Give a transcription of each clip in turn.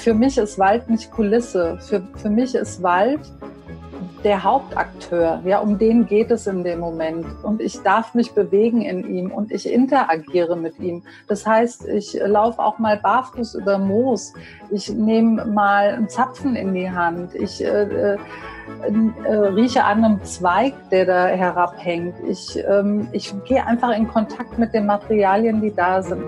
Für mich ist Wald nicht Kulisse. Für, für mich ist Wald der Hauptakteur. Ja, um den geht es in dem Moment. Und ich darf mich bewegen in ihm und ich interagiere mit ihm. Das heißt, ich laufe auch mal barfuß über Moos. Ich nehme mal einen Zapfen in die Hand. Ich äh, äh, äh, rieche an einem Zweig, der da herabhängt. Ich, ähm, ich gehe einfach in Kontakt mit den Materialien, die da sind.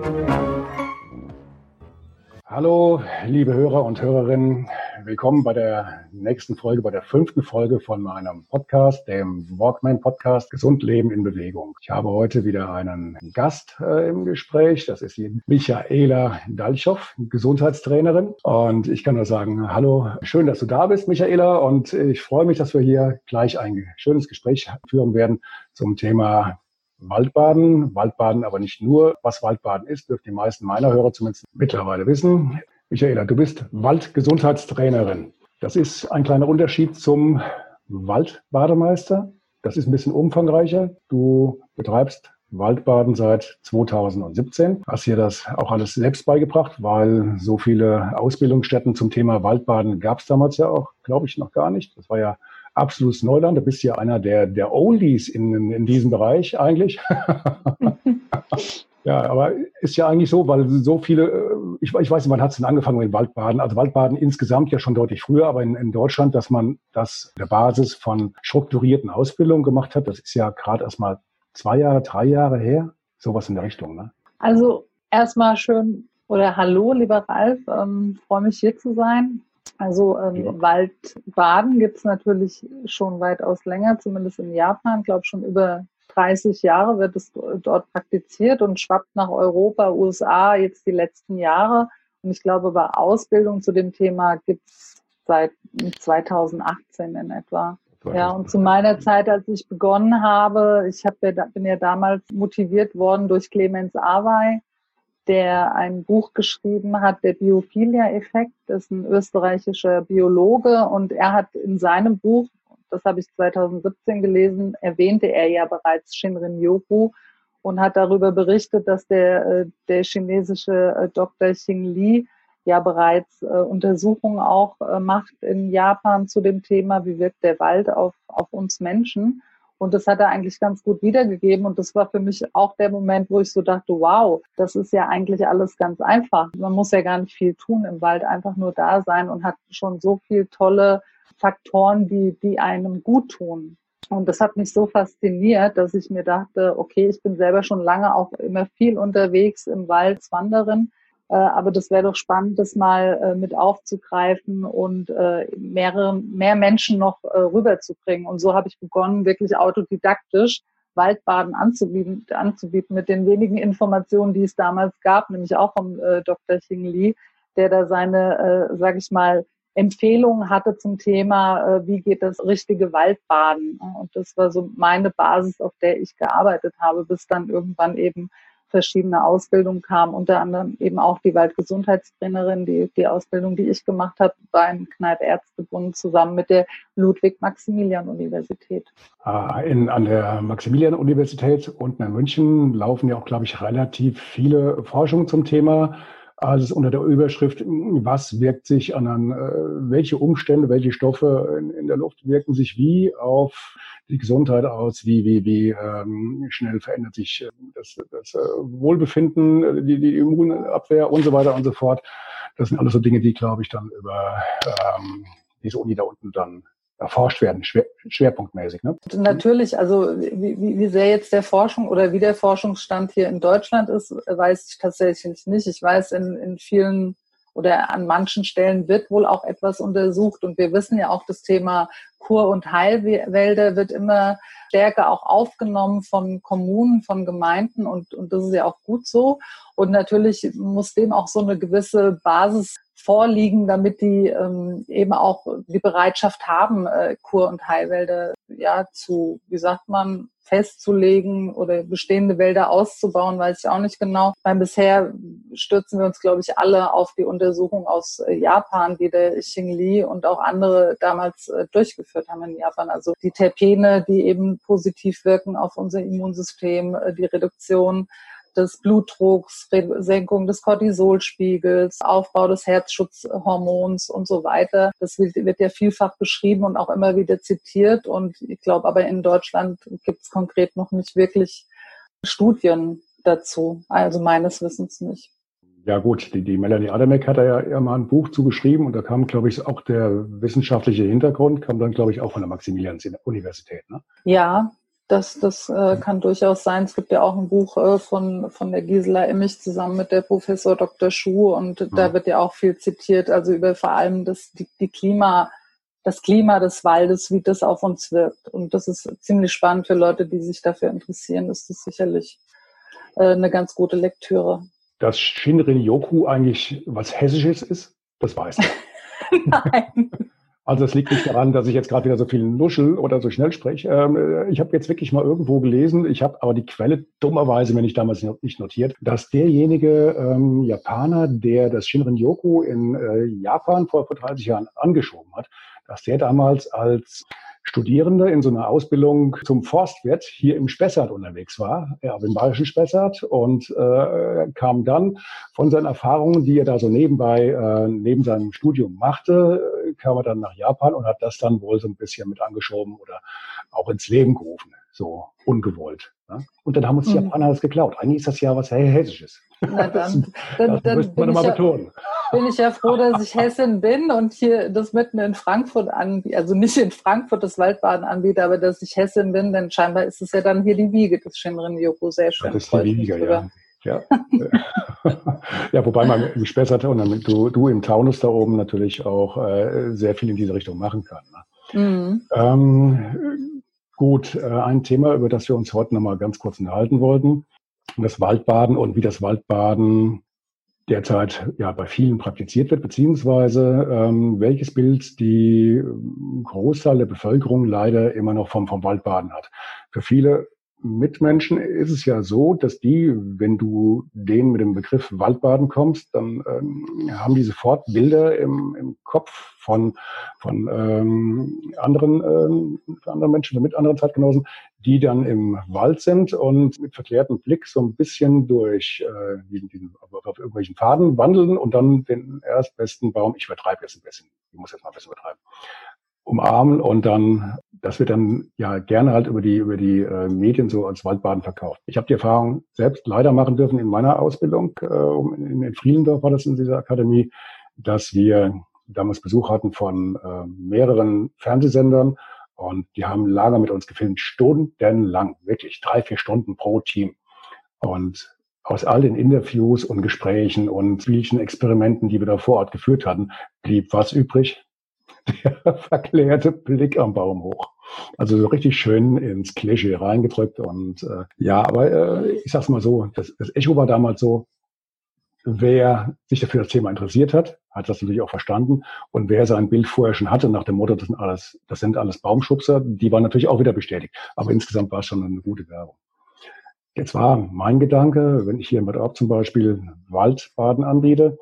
Hallo, liebe Hörer und Hörerinnen. Willkommen bei der nächsten Folge, bei der fünften Folge von meinem Podcast, dem Walkman Podcast Gesund Leben in Bewegung. Ich habe heute wieder einen Gast äh, im Gespräch. Das ist die Michaela Dalchow, Gesundheitstrainerin. Und ich kann nur sagen, hallo, schön, dass du da bist, Michaela. Und ich freue mich, dass wir hier gleich ein schönes Gespräch führen werden zum Thema Waldbaden. Waldbaden aber nicht nur. Was Waldbaden ist, dürften die meisten meiner Hörer zumindest mittlerweile wissen. Michaela, du bist Waldgesundheitstrainerin. Das ist ein kleiner Unterschied zum Waldbademeister. Das ist ein bisschen umfangreicher. Du betreibst Waldbaden seit 2017. Hast dir das auch alles selbst beigebracht, weil so viele Ausbildungsstätten zum Thema Waldbaden gab es damals ja auch, glaube ich, noch gar nicht. Das war ja absolutes Neuland. Du bist ja einer der, der Oldies in, in diesem Bereich eigentlich. ja, aber ist ja eigentlich so, weil so viele, äh, ich, ich weiß nicht, wann hat es denn angefangen mit Waldbaden? Also Waldbaden insgesamt ja schon deutlich früher, aber in, in Deutschland, dass man das der Basis von strukturierten Ausbildungen gemacht hat, das ist ja gerade erst mal zwei Jahre, drei Jahre her. Sowas in der Richtung, ne? Also erstmal schön oder hallo, lieber Ralf, ähm, freue mich hier zu sein. Also ähm, ja. Waldbaden gibt es natürlich schon weitaus länger, zumindest in Japan. Ich glaube schon über 30 Jahre wird es dort praktiziert und schwappt nach Europa, USA jetzt die letzten Jahre. Und ich glaube, bei Ausbildung zu dem Thema gibt es seit 2018 in etwa. Ja, und zu meiner Zeit, als ich begonnen habe, ich hab ja, bin ja damals motiviert worden durch Clemens Awey, der ein Buch geschrieben hat, der Biophilia-Effekt, ist ein österreichischer Biologe und er hat in seinem Buch, das habe ich 2017 gelesen, erwähnte er ja bereits Shinrin-Yoku und hat darüber berichtet, dass der, äh, der chinesische äh, Dr. Xing Li ja bereits äh, Untersuchungen auch macht in Japan zu dem Thema, wie wirkt der Wald auf, auf uns Menschen. Und das hat er eigentlich ganz gut wiedergegeben. Und das war für mich auch der Moment, wo ich so dachte, wow, das ist ja eigentlich alles ganz einfach. Man muss ja gar nicht viel tun im Wald, einfach nur da sein und hat schon so viel tolle Faktoren, die, die einem gut tun. Und das hat mich so fasziniert, dass ich mir dachte, okay, ich bin selber schon lange auch immer viel unterwegs im Wald, Wanderin aber das wäre doch spannend, das mal äh, mit aufzugreifen und äh, mehrere, mehr Menschen noch rüberzubringen. Und so habe ich begonnen, wirklich autodidaktisch Waldbaden anzubieten, anzubieten mit den wenigen Informationen, die es damals gab, nämlich auch vom Dr. Xing Li, der da seine, äh, sage ich mal, Empfehlungen hatte zum Thema, wie geht das richtige Waldbaden. Und das war so meine Basis, auf der ich gearbeitet habe, bis dann irgendwann eben verschiedene Ausbildungen kamen, unter anderem eben auch die Waldgesundheitstrainerin, die, die Ausbildung, die ich gemacht habe beim Kneipp Ärztebund zusammen mit der Ludwig-Maximilian-Universität. Ah, an der Maximilian-Universität unten in München laufen ja auch, glaube ich, relativ viele Forschungen zum Thema. Also unter der Überschrift, was wirkt sich an, äh, welche Umstände, welche Stoffe in, in, der Luft wirken sich wie auf die Gesundheit aus, wie, wie, wie ähm, schnell verändert sich äh, das, das äh, Wohlbefinden, die, die Immunabwehr und so weiter und so fort. Das sind alles so Dinge, die, glaube ich, dann über ähm, diese Uni da unten dann erforscht werden, schwer, schwerpunktmäßig. Ne? Natürlich, also wie, wie sehr jetzt der Forschung oder wie der Forschungsstand hier in Deutschland ist, weiß ich tatsächlich nicht. Ich weiß, in, in vielen oder an manchen Stellen wird wohl auch etwas untersucht und wir wissen ja auch das Thema Kur- und Heilwälder wird immer stärker auch aufgenommen von Kommunen, von Gemeinden und, und das ist ja auch gut so. Und natürlich muss dem auch so eine gewisse Basis vorliegen, damit die ähm, eben auch die Bereitschaft haben, äh, Kur- und Heilwälder ja zu, wie sagt man, festzulegen oder bestehende Wälder auszubauen, weiß ich auch nicht genau. Weil bisher stürzen wir uns, glaube ich, alle auf die Untersuchung aus äh, Japan, die der Xing und auch andere damals äh, durchgeführt haben in Japan. Also die Terpene, die eben positiv wirken auf unser Immunsystem, äh, die Reduktion des Blutdrucks, Senkung des Cortisolspiegels, Aufbau des Herzschutzhormons und so weiter. Das wird, ja vielfach beschrieben und auch immer wieder zitiert. Und ich glaube aber in Deutschland gibt es konkret noch nicht wirklich Studien dazu. Also meines Wissens nicht. Ja gut, die, die Melanie Adamek hat da ja, ja mal ein Buch zugeschrieben und da kam, glaube ich, auch der wissenschaftliche Hintergrund, kam dann, glaube ich, auch von der Maximilians-Universität. Ne? Ja, das, das äh, kann durchaus sein. Es gibt ja auch ein Buch äh, von, von der Gisela Immich zusammen mit der Professor Dr. Schuh und mhm. da wird ja auch viel zitiert, also über vor allem das, die, die Klima, das Klima des Waldes, wie das auf uns wirkt. Und das ist ziemlich spannend für Leute, die sich dafür interessieren, ist das sicherlich äh, eine ganz gute Lektüre. Dass Shinrin-Yoku eigentlich was Hessisches ist, das weiß ich. Nein. Also es liegt nicht daran, dass ich jetzt gerade wieder so viel nuschel oder so schnell spreche. Ähm, ich habe jetzt wirklich mal irgendwo gelesen, ich habe aber die Quelle dummerweise mir nicht damals nicht notiert, dass derjenige ähm, Japaner, der das Shinrin-Yoku in äh, Japan vor, vor 30 Jahren angeschoben hat, dass der damals als Studierende in so einer Ausbildung zum Forstwirt hier im Spessart unterwegs war, ja, im bayerischen Spessart und äh, kam dann von seinen Erfahrungen, die er da so nebenbei äh, neben seinem Studium machte, kam er dann nach Japan und hat das dann wohl so ein bisschen mit angeschoben oder auch ins Leben gerufen, so ungewollt. Und dann haben uns die mhm. Japaner das geklaut. Eigentlich ist das ja was Hessisches. Na dann, dann, dann bin, ich ja, bin ich ja froh, dass ich Hessin bin und hier das mitten in Frankfurt anbiete, also nicht in Frankfurt das Waldbaden anbiete, aber dass ich Hessin bin, denn scheinbar ist es ja dann hier die Wiege des Shinrin Yoku. Sehr schön. Das ist die Wiege, ja. Ja. ja, wobei man im Spessart und dann, du, du im Taunus da oben natürlich auch äh, sehr viel in diese Richtung machen kann. Ne? Mhm. Ähm, gut, äh, ein Thema, über das wir uns heute nochmal ganz kurz unterhalten wollten, das Waldbaden und wie das Waldbaden derzeit ja bei vielen praktiziert wird, beziehungsweise ähm, welches Bild die Großteil der Bevölkerung leider immer noch vom, vom Waldbaden hat. Für viele Mitmenschen ist es ja so, dass die, wenn du denen mit dem Begriff Waldbaden kommst, dann ähm, haben die sofort Bilder im, im Kopf von, von ähm, anderen, ähm, anderen Menschen, mit anderen Zeitgenossen, die dann im Wald sind und mit verklärtem Blick so ein bisschen durch äh, diesen, diesen, auf, irgendwelchen Faden wandeln und dann den erstbesten Baum, ich übertreibe jetzt ein bisschen, ich muss jetzt mal ein bisschen übertreiben, umarmen und dann, das wird dann ja gerne halt über die, über die äh, Medien so als Waldbaden verkauft. Ich habe die Erfahrung selbst leider machen dürfen in meiner Ausbildung, äh, in, in Frielendorf war das in dieser Akademie, dass wir damals Besuch hatten von äh, mehreren Fernsehsendern und die haben Lager mit uns gefilmt, stundenlang, wirklich drei, vier Stunden pro Team. Und aus all den Interviews und Gesprächen und vielen Experimenten, die wir da vor Ort geführt hatten, blieb was übrig? Der verklärte Blick am Baum hoch. Also so richtig schön ins Klischee reingedrückt und äh, ja, aber äh, ich sag's mal so, das, das Echo war damals so, wer sich dafür das Thema interessiert hat, hat das natürlich auch verstanden. Und wer sein Bild vorher schon hatte, nach dem Motto, das sind alles, das sind alles Baumschubser, die waren natürlich auch wieder bestätigt. Aber insgesamt war es schon eine gute Werbung. Jetzt war mein Gedanke, wenn ich hier in Bad Orb zum Beispiel Waldbaden anbiete,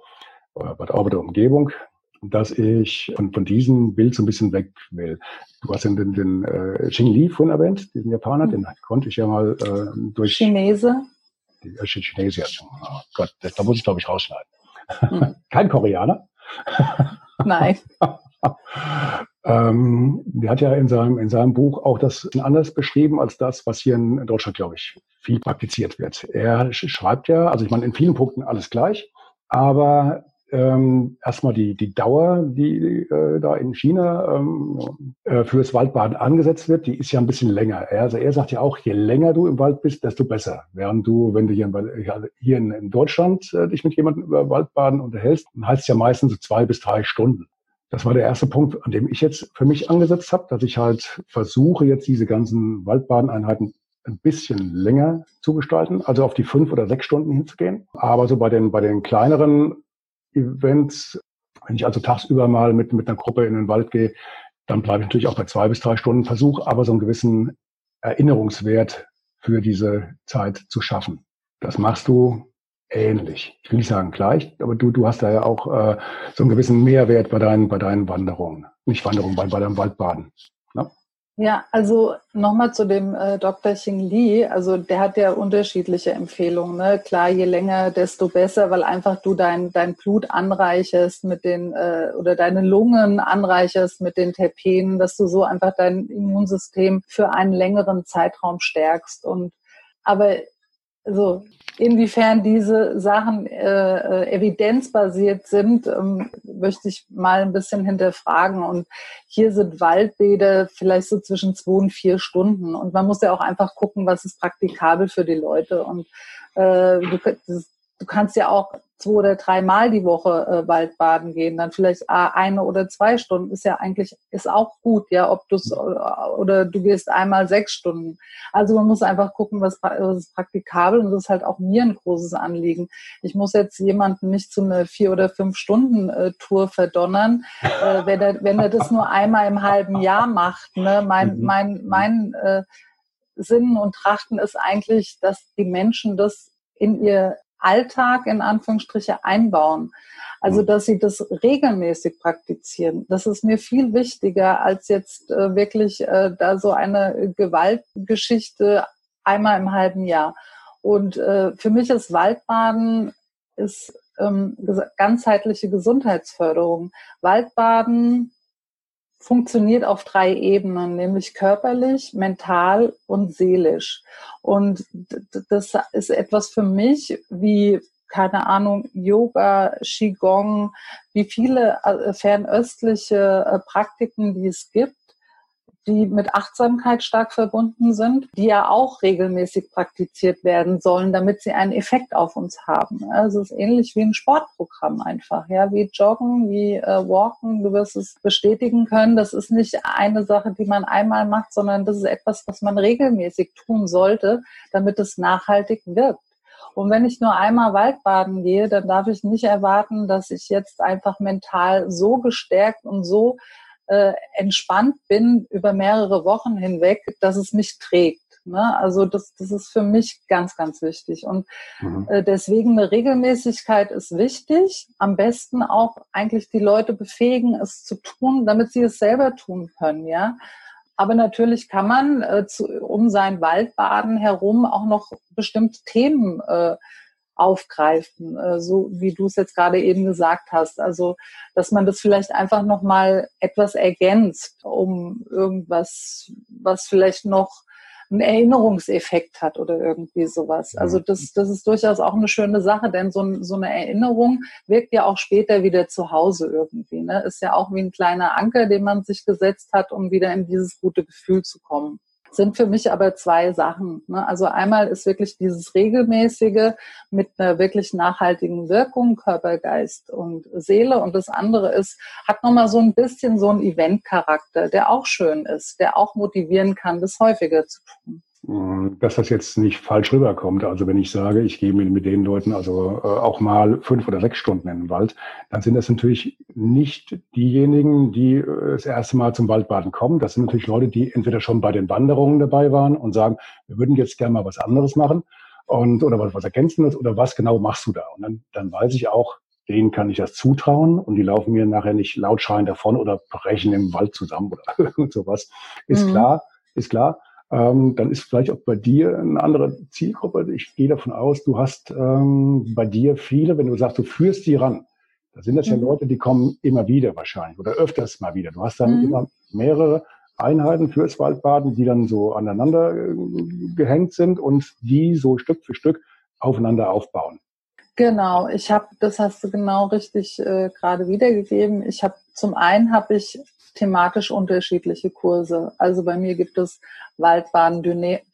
oder Bad Orb der Umgebung, dass ich von, von diesem Bild so ein bisschen weg will. Du hast den, den, den äh, Xing Li vorhin erwähnt, diesen Japaner, mhm. den konnte ich ja mal äh, durch... Chinese? Die, äh, Chinese, oh Gott, das, da muss ich glaube ich rausschneiden. Mhm. Kein Koreaner. Nein. ähm, der hat ja in seinem, in seinem Buch auch das anders beschrieben als das, was hier in Deutschland, glaube ich, viel praktiziert wird. Er schreibt ja, also ich meine, in vielen Punkten alles gleich, aber ähm, erstmal die, die Dauer, die äh, da in China ähm, äh, fürs Waldbaden angesetzt wird, die ist ja ein bisschen länger. Also er sagt ja auch, je länger du im Wald bist, desto besser. Während du, wenn du hier in, hier in Deutschland äh, dich mit jemandem über Waldbaden unterhältst, dann heißt es ja meistens so zwei bis drei Stunden. Das war der erste Punkt, an dem ich jetzt für mich angesetzt habe, dass ich halt versuche, jetzt diese ganzen Waldbadeneinheiten ein bisschen länger zu gestalten, also auf die fünf oder sechs Stunden hinzugehen. Aber so bei den, bei den kleineren Events, wenn ich also tagsüber mal mit, mit einer Gruppe in den Wald gehe, dann bleibe ich natürlich auch bei zwei bis drei Stunden Versuch, aber so einen gewissen Erinnerungswert für diese Zeit zu schaffen. Das machst du ähnlich. Ich will nicht sagen gleich, aber du, du hast da ja auch äh, so einen gewissen Mehrwert bei deinen, bei deinen Wanderungen. Nicht Wanderungen, bei, bei deinem Waldbaden. Ja, also nochmal zu dem äh, Dr. Xing Li. Also der hat ja unterschiedliche Empfehlungen. Ne? Klar, je länger, desto besser, weil einfach du dein, dein Blut anreicherst mit den äh, oder deine Lungen anreicherst mit den Terpenen, dass du so einfach dein Immunsystem für einen längeren Zeitraum stärkst. Und aber also inwiefern diese Sachen äh, äh, evidenzbasiert sind, ähm, möchte ich mal ein bisschen hinterfragen. Und hier sind Waldbäder vielleicht so zwischen zwei und vier Stunden. Und man muss ja auch einfach gucken, was ist praktikabel für die Leute. Und äh, du, du kannst ja auch zwei oder dreimal die Woche äh, Waldbaden gehen, dann vielleicht ah, eine oder zwei Stunden ist ja eigentlich ist auch gut, ja, ob du oder, oder du gehst einmal sechs Stunden. Also man muss einfach gucken, was, was ist praktikabel und das ist halt auch mir ein großes Anliegen. Ich muss jetzt jemanden nicht zu einer vier oder fünf Stunden äh, Tour verdonnern, äh, wenn er wenn er das nur einmal im halben Jahr macht. Ne? Mein mhm. mein mein äh, Sinn und Trachten ist eigentlich, dass die Menschen das in ihr Alltag in Anführungsstriche einbauen. Also, mhm. dass sie das regelmäßig praktizieren. Das ist mir viel wichtiger, als jetzt äh, wirklich äh, da so eine Gewaltgeschichte einmal im halben Jahr. Und äh, für mich ist Waldbaden ist ähm, ganzheitliche Gesundheitsförderung. Waldbaden funktioniert auf drei Ebenen, nämlich körperlich, mental und seelisch. Und das ist etwas für mich wie keine Ahnung, Yoga, Qigong, wie viele äh, fernöstliche äh, Praktiken, die es gibt, die mit Achtsamkeit stark verbunden sind, die ja auch regelmäßig praktiziert werden sollen, damit sie einen Effekt auf uns haben. Also es ist ähnlich wie ein Sportprogramm einfach, ja, wie Joggen, wie äh, Walken. Du wirst es bestätigen können. Das ist nicht eine Sache, die man einmal macht, sondern das ist etwas, was man regelmäßig tun sollte, damit es nachhaltig wirkt. Und wenn ich nur einmal Waldbaden gehe, dann darf ich nicht erwarten, dass ich jetzt einfach mental so gestärkt und so äh, entspannt bin über mehrere Wochen hinweg, dass es mich trägt. Ne? Also das, das ist für mich ganz, ganz wichtig. Und mhm. äh, deswegen eine Regelmäßigkeit ist wichtig. Am besten auch eigentlich die Leute befähigen, es zu tun, damit sie es selber tun können, ja. Aber natürlich kann man äh, zu, um sein Waldbaden herum auch noch bestimmte Themen äh, aufgreifen, äh, so wie du es jetzt gerade eben gesagt hast. Also, dass man das vielleicht einfach noch mal etwas ergänzt, um irgendwas, was vielleicht noch einen Erinnerungseffekt hat oder irgendwie sowas. Also das, das ist durchaus auch eine schöne Sache, denn so, so eine Erinnerung wirkt ja auch später wieder zu Hause irgendwie. Ne? Ist ja auch wie ein kleiner Anker, den man sich gesetzt hat, um wieder in dieses gute Gefühl zu kommen sind für mich aber zwei Sachen. Ne? Also einmal ist wirklich dieses regelmäßige mit einer wirklich nachhaltigen Wirkung, Körper, Geist und Seele. Und das andere ist, hat nochmal so ein bisschen so einen Event-Charakter, der auch schön ist, der auch motivieren kann, das häufiger zu tun. Dass das jetzt nicht falsch rüberkommt. Also wenn ich sage, ich gehe mit, mit den Leuten also äh, auch mal fünf oder sechs Stunden in den Wald, dann sind das natürlich nicht diejenigen, die äh, das erste Mal zum Waldbaden kommen. Das sind natürlich Leute, die entweder schon bei den Wanderungen dabei waren und sagen, wir würden jetzt gerne mal was anderes machen und oder was, was Ergänzendes oder was genau machst du da? Und dann, dann weiß ich auch, denen kann ich das zutrauen und die laufen mir nachher nicht laut schreien davon oder brechen im Wald zusammen oder sowas. Ist mhm. klar, ist klar ähm, dann ist vielleicht auch bei dir eine andere Zielgruppe. Ich gehe davon aus, du hast ähm, bei dir viele, wenn du sagst, du führst die ran, da sind das mhm. ja Leute, die kommen immer wieder wahrscheinlich oder öfters mal wieder. Du hast dann mhm. immer mehrere Einheiten fürs Waldbaden, die dann so aneinander äh, gehängt sind und die so Stück für Stück aufeinander aufbauen. Genau, ich habe, das hast du genau richtig äh, gerade wiedergegeben. Ich habe zum einen habe ich thematisch unterschiedliche Kurse. Also bei mir gibt es Waldbaden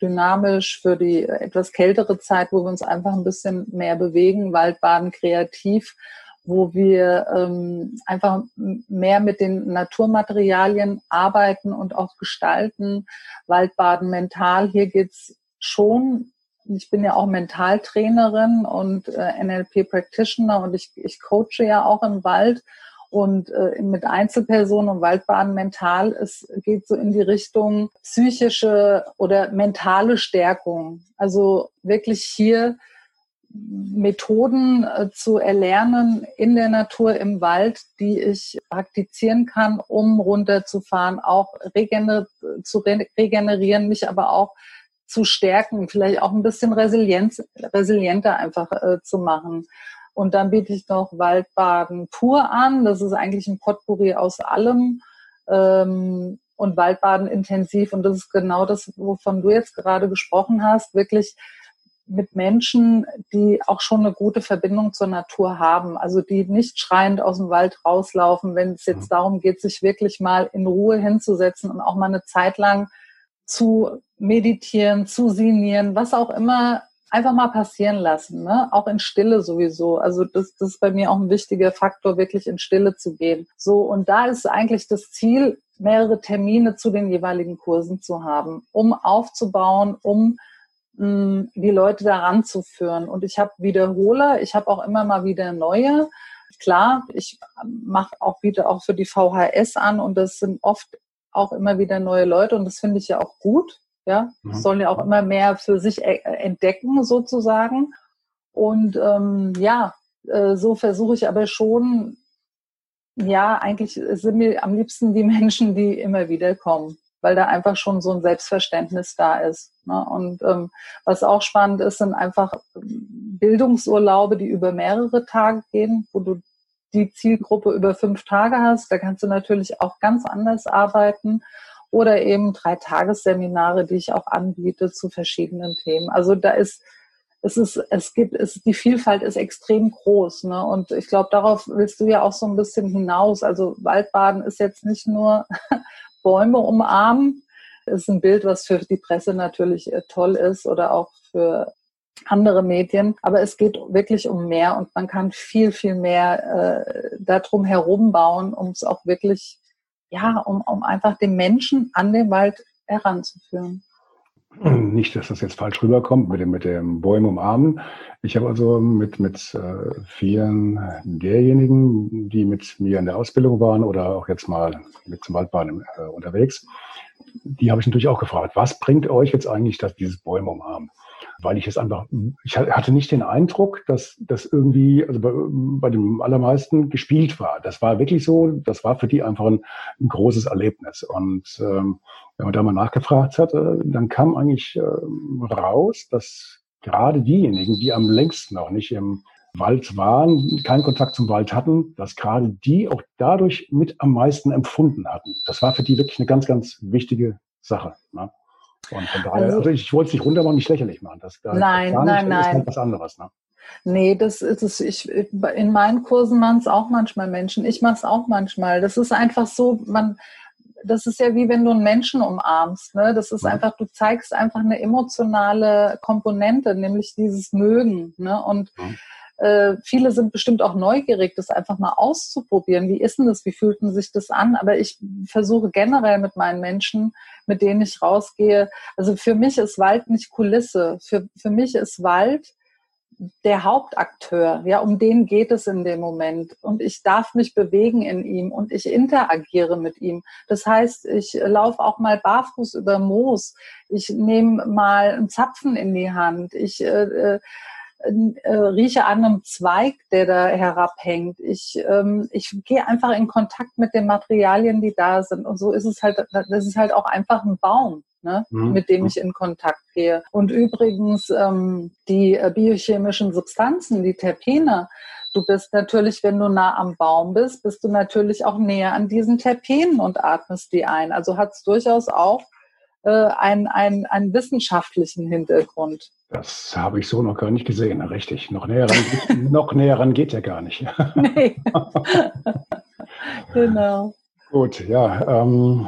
dynamisch für die etwas kältere Zeit, wo wir uns einfach ein bisschen mehr bewegen, Waldbaden kreativ, wo wir ähm, einfach mehr mit den Naturmaterialien arbeiten und auch gestalten. Waldbaden mental, hier geht's schon. Ich bin ja auch Mentaltrainerin und äh, NLP Practitioner und ich, ich coache ja auch im Wald und äh, mit Einzelpersonen und Waldbaden mental, es geht so in die Richtung psychische oder mentale Stärkung. Also wirklich hier Methoden äh, zu erlernen in der Natur, im Wald, die ich praktizieren kann, um runterzufahren, auch regener zu re regenerieren, mich aber auch zu stärken, vielleicht auch ein bisschen Resilienz, resilienter einfach äh, zu machen. Und dann biete ich noch Waldbaden pur an. Das ist eigentlich ein Potpourri aus allem. Ähm, und Waldbaden intensiv. Und das ist genau das, wovon du jetzt gerade gesprochen hast. Wirklich mit Menschen, die auch schon eine gute Verbindung zur Natur haben. Also die nicht schreiend aus dem Wald rauslaufen, wenn es jetzt darum geht, sich wirklich mal in Ruhe hinzusetzen und auch mal eine Zeit lang zu meditieren, zu sinieren, was auch immer einfach mal passieren lassen, ne? auch in Stille sowieso. Also das, das ist bei mir auch ein wichtiger Faktor, wirklich in Stille zu gehen. So, und da ist eigentlich das Ziel, mehrere Termine zu den jeweiligen Kursen zu haben, um aufzubauen, um mh, die Leute daran zu führen. Und ich habe Wiederholer, ich habe auch immer mal wieder neue. Klar, ich mache auch wieder auch für die VHS an und das sind oft auch immer wieder neue Leute und das finde ich ja auch gut. Ja, mhm. sollen ja auch immer mehr für sich e-, entdecken sozusagen. Und ähm, ja, äh, so versuche ich aber schon, ja, eigentlich sind mir am liebsten die Menschen, die immer wieder kommen, weil da einfach schon so ein Selbstverständnis da ist. Ne? Und ähm, was auch spannend ist, sind einfach Bildungsurlaube, die über mehrere Tage gehen, wo du die Zielgruppe über fünf Tage hast. Da kannst du natürlich auch ganz anders arbeiten oder eben drei Tagesseminare, die ich auch anbiete zu verschiedenen Themen. Also da ist es ist, es gibt, es, die Vielfalt ist extrem groß, ne? Und ich glaube, darauf willst du ja auch so ein bisschen hinaus. Also Waldbaden ist jetzt nicht nur Bäume umarmen. Ist ein Bild, was für die Presse natürlich äh, toll ist oder auch für andere Medien. Aber es geht wirklich um mehr und man kann viel, viel mehr äh, darum herum bauen, um es auch wirklich ja, um, um einfach den Menschen an den Wald heranzuführen. Nicht, dass das jetzt falsch rüberkommt mit dem, mit dem Bäume umarmen. Ich habe also mit, mit äh, vielen derjenigen, die mit mir in der Ausbildung waren oder auch jetzt mal mit zum Waldbahn äh, unterwegs, die habe ich natürlich auch gefragt, was bringt euch jetzt eigentlich das, dieses Bäume umarmen? Weil ich es einfach, ich hatte nicht den Eindruck, dass das irgendwie, also bei, bei dem allermeisten gespielt war. Das war wirklich so, das war für die einfach ein, ein großes Erlebnis. Und ähm, wenn man da mal nachgefragt hat, äh, dann kam eigentlich äh, raus, dass gerade diejenigen, die am längsten noch nicht im Wald waren, keinen Kontakt zum Wald hatten, dass gerade die auch dadurch mit am meisten empfunden hatten. Das war für die wirklich eine ganz, ganz wichtige Sache. Ne? Und von daher, also, also ich wollte es nicht runtermachen, nicht lächerlich machen. Das, da nein, nein, nicht, nein. ist halt was anderes. Ne? Nee, das ist es. Ich, in meinen Kursen machen es auch manchmal Menschen. Ich mache es auch manchmal. Das ist einfach so, man, das ist ja wie wenn du einen Menschen umarmst. Ne? Das ist ja. einfach, du zeigst einfach eine emotionale Komponente, nämlich dieses Mögen. Ne? Und ja. Äh, viele sind bestimmt auch neugierig, das einfach mal auszuprobieren. Wie ist denn das? Wie fühlten sich das an? Aber ich versuche generell mit meinen Menschen, mit denen ich rausgehe. Also für mich ist Wald nicht Kulisse. Für, für mich ist Wald der Hauptakteur. Ja, um den geht es in dem Moment. Und ich darf mich bewegen in ihm und ich interagiere mit ihm. Das heißt, ich laufe auch mal barfuß über Moos. Ich nehme mal einen Zapfen in die Hand. Ich äh, äh äh, rieche an einem Zweig, der da herabhängt. Ich, ähm, ich gehe einfach in Kontakt mit den Materialien, die da sind. Und so ist es halt, das ist halt auch einfach ein Baum. Ne, mhm. mit dem ich in Kontakt gehe. Und übrigens ähm, die äh, biochemischen Substanzen, die Terpene, du bist natürlich, wenn du nah am Baum bist, bist du natürlich auch näher an diesen Terpenen und atmest die ein. Also hat es durchaus auch äh, einen, einen, einen wissenschaftlichen Hintergrund. Das habe ich so noch gar nicht gesehen, richtig. Noch näher ran, noch näher ran geht ja gar nicht. nee. genau. Gut, ja. Ähm,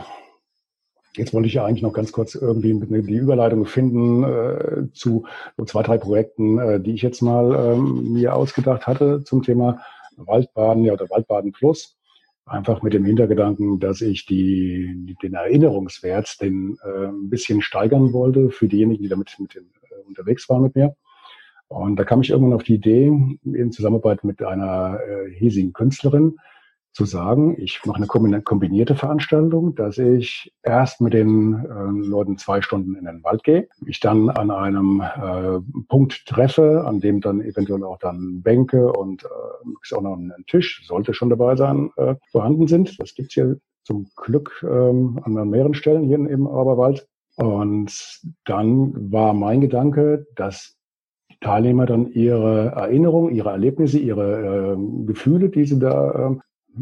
jetzt wollte ich ja eigentlich noch ganz kurz irgendwie die Überleitung finden äh, zu so zwei, drei Projekten, äh, die ich jetzt mal ähm, mir ausgedacht hatte zum Thema Waldbaden ja, oder Waldbaden Plus. Einfach mit dem Hintergedanken, dass ich die, den Erinnerungswert den, äh, ein bisschen steigern wollte für diejenigen, die damit mit den, äh, unterwegs waren mit mir. Und da kam ich irgendwann auf die Idee, in Zusammenarbeit mit einer äh, hiesigen Künstlerin, zu sagen, ich mache eine kombinierte Veranstaltung, dass ich erst mit den äh, Leuten zwei Stunden in den Wald gehe, mich dann an einem äh, Punkt treffe, an dem dann eventuell auch dann Bänke und äh, auch noch ein Tisch, sollte schon dabei sein, äh, vorhanden sind. Das gibt's hier zum Glück ähm, an mehreren Stellen hier im Oberwald. Und dann war mein Gedanke, dass Teilnehmer dann ihre Erinnerungen, ihre Erlebnisse, ihre äh, Gefühle, die sie da äh,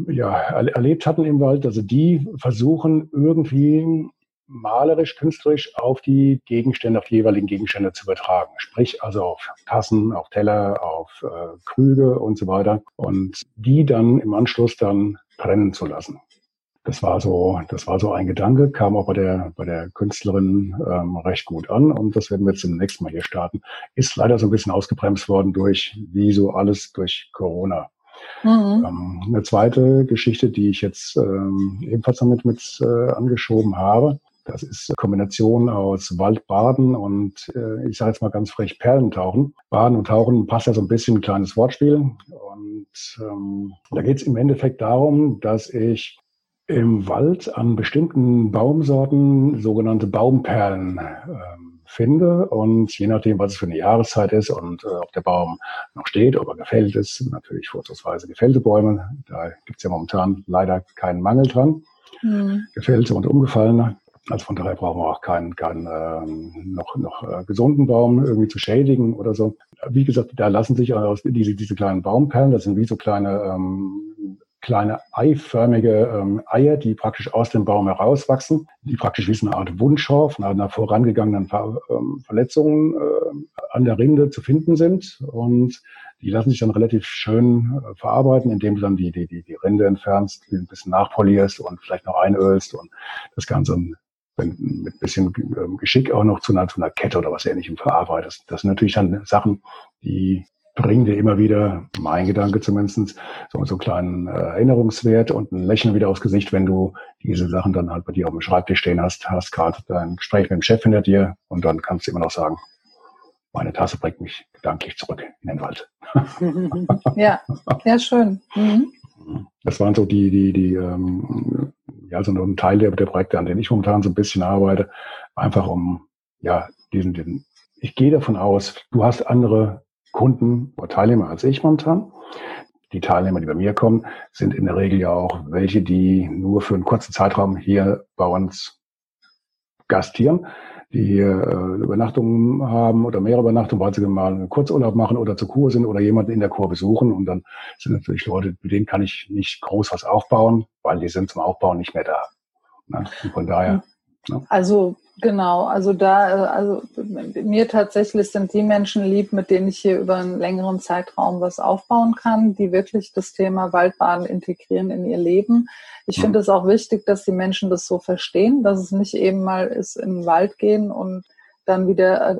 ja, erlebt hatten im Wald. Also die versuchen irgendwie malerisch, künstlerisch auf die Gegenstände, auf die jeweiligen Gegenstände zu übertragen. Sprich also auf Tassen, auf Teller, auf äh, Krüge und so weiter. Und die dann im Anschluss dann brennen zu lassen. Das war so, das war so ein Gedanke, kam auch bei der, bei der Künstlerin ähm, recht gut an und das werden wir jetzt zum nächsten Mal hier starten. Ist leider so ein bisschen ausgebremst worden durch, wie so alles durch Corona. Mhm. Ähm, eine zweite Geschichte, die ich jetzt ähm, ebenfalls damit mit äh, angeschoben habe, das ist eine Kombination aus Waldbaden und äh, ich sage jetzt mal ganz frech Perlentauchen. Baden und Tauchen passt ja so ein bisschen ein kleines Wortspiel. Und ähm, da geht es im Endeffekt darum, dass ich im Wald an bestimmten Baumsorten sogenannte Baumperlen ähm, finde. Und je nachdem, was es für eine Jahreszeit ist und äh, ob der Baum noch steht, ob er gefällt ist, natürlich vorzugsweise gefällte Bäume. Da gibt es ja momentan leider keinen Mangel dran. Mhm. Gefällte und umgefallene. Also von daher brauchen wir auch keinen, keinen ähm, noch, noch äh, gesunden Baum irgendwie zu schädigen oder so. Wie gesagt, da lassen sich aus diese, diese kleinen Baumperlen, das sind wie so kleine ähm, kleine eiförmige ähm, Eier, die praktisch aus dem Baum herauswachsen, die praktisch wie so eine Art Wundschorf nach einer vorangegangenen Ver ähm, Verletzung äh, an der Rinde zu finden sind. Und die lassen sich dann relativ schön äh, verarbeiten, indem du dann die, die, die, die Rinde entfernst, ein bisschen nachpolierst und vielleicht noch einölst und das Ganze mit bisschen ähm, Geschick auch noch zu einer, zu einer Kette oder was ähnlichem verarbeitest. Das sind natürlich dann Sachen, die bringen dir immer wieder, mein Gedanke zumindest, so, so einen kleinen äh, Erinnerungswert und ein Lächeln wieder aufs Gesicht, wenn du diese Sachen dann halt bei dir auf dem Schreibtisch stehen hast, hast gerade dein Gespräch mit dem Chef hinter dir und dann kannst du immer noch sagen, meine Tasse bringt mich gedanklich zurück in den Wald. ja, ja, schön. Mhm. Das waren so die, die, die, ähm, ja, so ein Teil der, der Projekte, an denen ich momentan so ein bisschen arbeite, einfach um, ja, diesen, diesen, ich gehe davon aus, du hast andere Kunden oder Teilnehmer als ich momentan. Die Teilnehmer, die bei mir kommen, sind in der Regel ja auch welche, die nur für einen kurzen Zeitraum hier bei uns gastieren, die hier äh, Übernachtungen haben oder mehrere Übernachtungen, weil sie mal einen Kurzurlaub machen oder zur Kur sind oder jemanden in der Kur besuchen. Und dann sind natürlich Leute, mit denen kann ich nicht groß was aufbauen, weil die sind zum Aufbauen nicht mehr da. Und von daher. Ne? Also Genau, also da, also mir tatsächlich sind die Menschen lieb, mit denen ich hier über einen längeren Zeitraum was aufbauen kann, die wirklich das Thema Waldbaden integrieren in ihr Leben. Ich mhm. finde es auch wichtig, dass die Menschen das so verstehen, dass es nicht eben mal ist, in den Wald gehen und dann wieder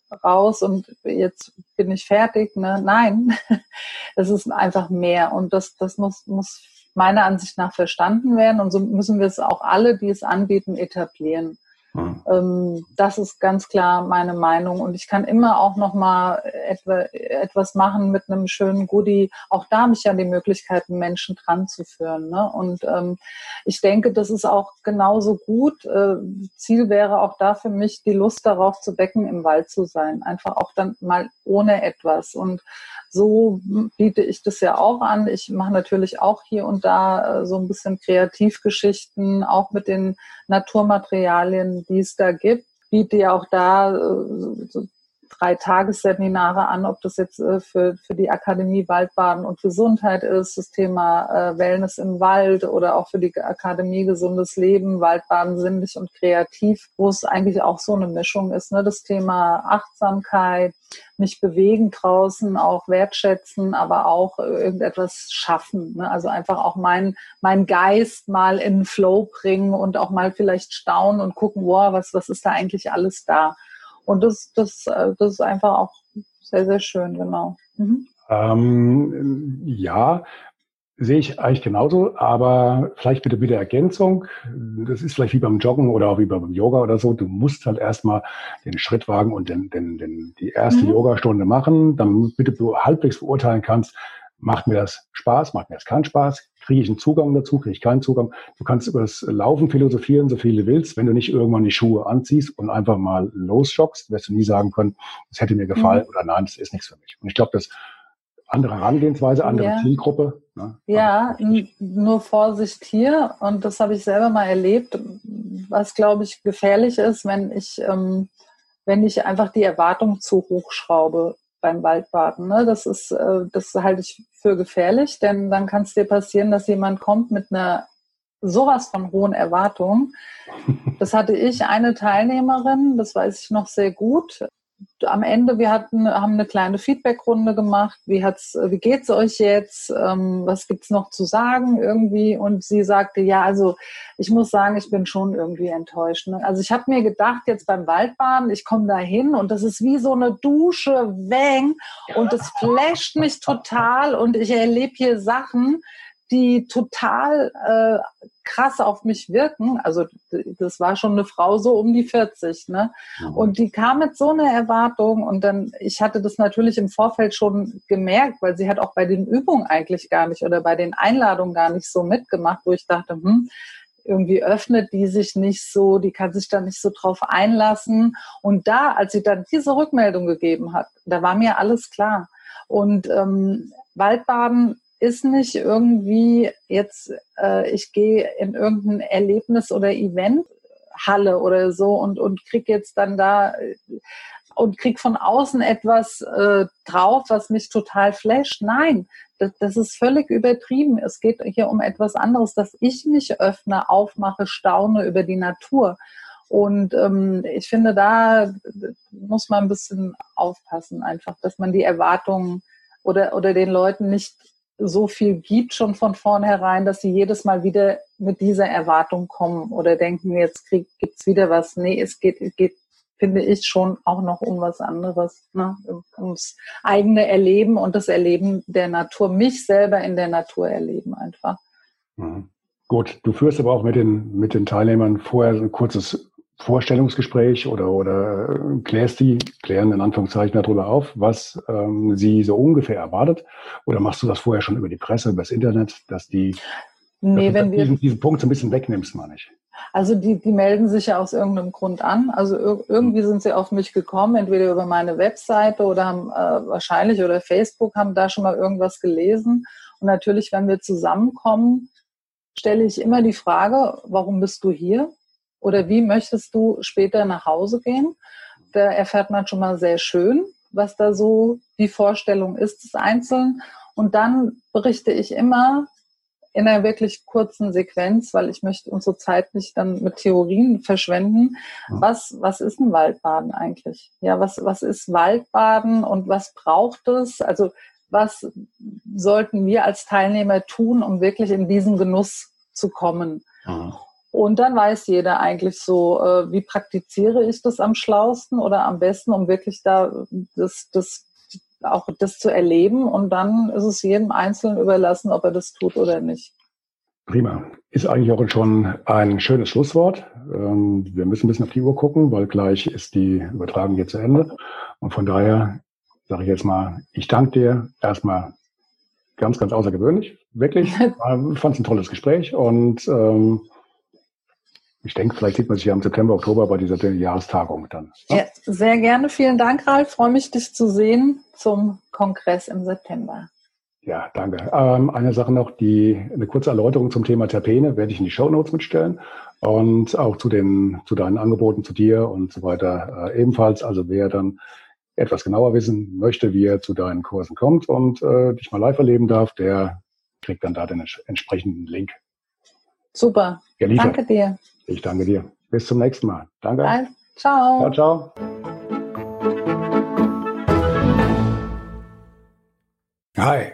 äh, raus und jetzt bin ich fertig. Ne? Nein, es ist einfach mehr und das, das muss, muss meiner Ansicht nach verstanden werden und so müssen wir es auch alle, die es anbieten, etablieren. Mhm. das ist ganz klar meine Meinung. Und ich kann immer auch noch mal etwa, etwas machen mit einem schönen Goodie. Auch da habe ich ja die Möglichkeit, Menschen dran zu führen. Ne? Und ähm, ich denke, das ist auch genauso gut. Äh, Ziel wäre auch da für mich, die Lust darauf zu wecken, im Wald zu sein. Einfach auch dann mal ohne etwas. Und so biete ich das ja auch an. Ich mache natürlich auch hier und da äh, so ein bisschen Kreativgeschichten, auch mit den Naturmaterialien, die es da gibt. Biete ja auch da äh, so drei Tagesseminare an, ob das jetzt äh, für, für die Akademie Waldbaden und Gesundheit ist, das Thema äh, Wellness im Wald oder auch für die Akademie Gesundes Leben, Waldbaden sinnlich und kreativ, wo es eigentlich auch so eine Mischung ist. Ne? Das Thema Achtsamkeit, mich bewegen draußen, auch wertschätzen, aber auch irgendetwas schaffen. Ne? Also einfach auch mein, mein Geist mal in Flow bringen und auch mal vielleicht staunen und gucken, wow, was, was ist da eigentlich alles da? Und das, das, äh, das ist einfach auch sehr, sehr schön, genau. Mhm. Ähm, ja, sehe ich eigentlich genauso, aber vielleicht bitte wieder Ergänzung. Das ist vielleicht wie beim Joggen oder auch wie beim Yoga oder so. Du musst halt erstmal den Schritt wagen und den, den, den, die erste mhm. Yogastunde machen, damit bitte du halbwegs beurteilen kannst, macht mir das Spaß, macht mir das keinen Spaß, kriege ich einen Zugang dazu, kriege ich keinen Zugang. Du kannst über das Laufen philosophieren, so viel du willst. Wenn du nicht irgendwann die Schuhe anziehst und einfach mal losjoggst, wirst du nie sagen können, das hätte mir gefallen mhm. oder nein, das ist nichts für mich. Und ich glaube, das andere Herangehensweise, andere ja. Zielgruppe. Ne? Ja, nur Vorsicht hier und das habe ich selber mal erlebt, was glaube ich gefährlich ist, wenn ich ähm, wenn ich einfach die Erwartung zu hoch schraube beim Waldbaden. Ne? Das ist, äh, das halte ich für gefährlich, denn dann kann es dir passieren, dass jemand kommt mit einer sowas von hohen Erwartungen. Das hatte ich, eine Teilnehmerin, das weiß ich noch sehr gut am Ende, wir hatten, haben eine kleine Feedbackrunde gemacht. Wie hat's, wie geht's euch jetzt? Ähm, was gibt's noch zu sagen irgendwie? Und sie sagte, ja, also ich muss sagen, ich bin schon irgendwie enttäuscht. Ne? Also ich habe mir gedacht, jetzt beim Waldbaden, ich komme da hin und das ist wie so eine Dusche, Weng, und es flasht mich total und ich erlebe hier Sachen, die total äh, krass auf mich wirken. Also das war schon eine Frau so um die 40, ne? Mhm. Und die kam mit so einer Erwartung und dann, ich hatte das natürlich im Vorfeld schon gemerkt, weil sie hat auch bei den Übungen eigentlich gar nicht oder bei den Einladungen gar nicht so mitgemacht, wo ich dachte, hm, irgendwie öffnet die sich nicht so, die kann sich da nicht so drauf einlassen. Und da, als sie dann diese Rückmeldung gegeben hat, da war mir alles klar. Und ähm, Waldbaden ist nicht irgendwie jetzt, äh, ich gehe in irgendein Erlebnis oder Event, Halle oder so und, und krieg jetzt dann da äh, und krieg von außen etwas äh, drauf, was mich total flasht. Nein, das, das ist völlig übertrieben. Es geht hier um etwas anderes, dass ich mich öffne, aufmache, staune über die Natur. Und ähm, ich finde, da muss man ein bisschen aufpassen, einfach, dass man die Erwartungen oder, oder den Leuten nicht so viel gibt schon von vornherein, dass sie jedes Mal wieder mit dieser Erwartung kommen oder denken, jetzt gibt es wieder was. Nee, es geht, geht, finde ich, schon auch noch um was anderes, ne? ums eigene Erleben und das Erleben der Natur, mich selber in der Natur erleben einfach. Mhm. Gut, du führst aber auch mit den, mit den Teilnehmern vorher ein kurzes Vorstellungsgespräch oder, oder äh, klärst die, klären in Anführungszeichen darüber auf, was ähm, sie so ungefähr erwartet? Oder machst du das vorher schon über die Presse, über das Internet, dass die nee, dass wenn wir, diesen, diesen Punkt so ein bisschen wegnimmst, meine ich? Also die, die melden sich ja aus irgendeinem Grund an. Also irgendwie sind sie auf mich gekommen, entweder über meine Webseite oder haben äh, wahrscheinlich oder Facebook haben da schon mal irgendwas gelesen. Und natürlich, wenn wir zusammenkommen, stelle ich immer die Frage, warum bist du hier? Oder wie möchtest du später nach Hause gehen? Da erfährt man schon mal sehr schön, was da so die Vorstellung ist des Einzelnen. Und dann berichte ich immer in einer wirklich kurzen Sequenz, weil ich möchte unsere Zeit nicht dann mit Theorien verschwenden. Was, was ist ein Waldbaden eigentlich? Ja, was, was ist Waldbaden und was braucht es? Also, was sollten wir als Teilnehmer tun, um wirklich in diesen Genuss zu kommen? Mhm. Und dann weiß jeder eigentlich so, äh, wie praktiziere ich das am schlausten oder am besten, um wirklich da das, das auch das zu erleben. Und dann ist es jedem Einzelnen überlassen, ob er das tut oder nicht. Prima. Ist eigentlich auch schon ein schönes Schlusswort. Ähm, wir müssen ein bisschen auf die Uhr gucken, weil gleich ist die Übertragung hier zu Ende. Und von daher sage ich jetzt mal, ich danke dir erstmal ganz, ganz außergewöhnlich. Wirklich. Ich fand es ein tolles Gespräch und ähm, ich denke, vielleicht sieht man sich ja im September, Oktober bei dieser Jahrestagung dann. Ne? Ja, sehr gerne. Vielen Dank, Ralf. Freue mich, dich zu sehen zum Kongress im September. Ja, danke. Ähm, eine Sache noch, die, eine kurze Erläuterung zum Thema Terpene werde ich in die Show Notes mitstellen und auch zu den, zu deinen Angeboten, zu dir und so weiter äh, ebenfalls. Also wer dann etwas genauer wissen möchte, wie er zu deinen Kursen kommt und äh, dich mal live erleben darf, der kriegt dann da den entsprechenden Link. Super. Geliefert. Danke dir. Ich danke dir. Bis zum nächsten Mal. Danke. Ciao. Ciao, ciao. Hi,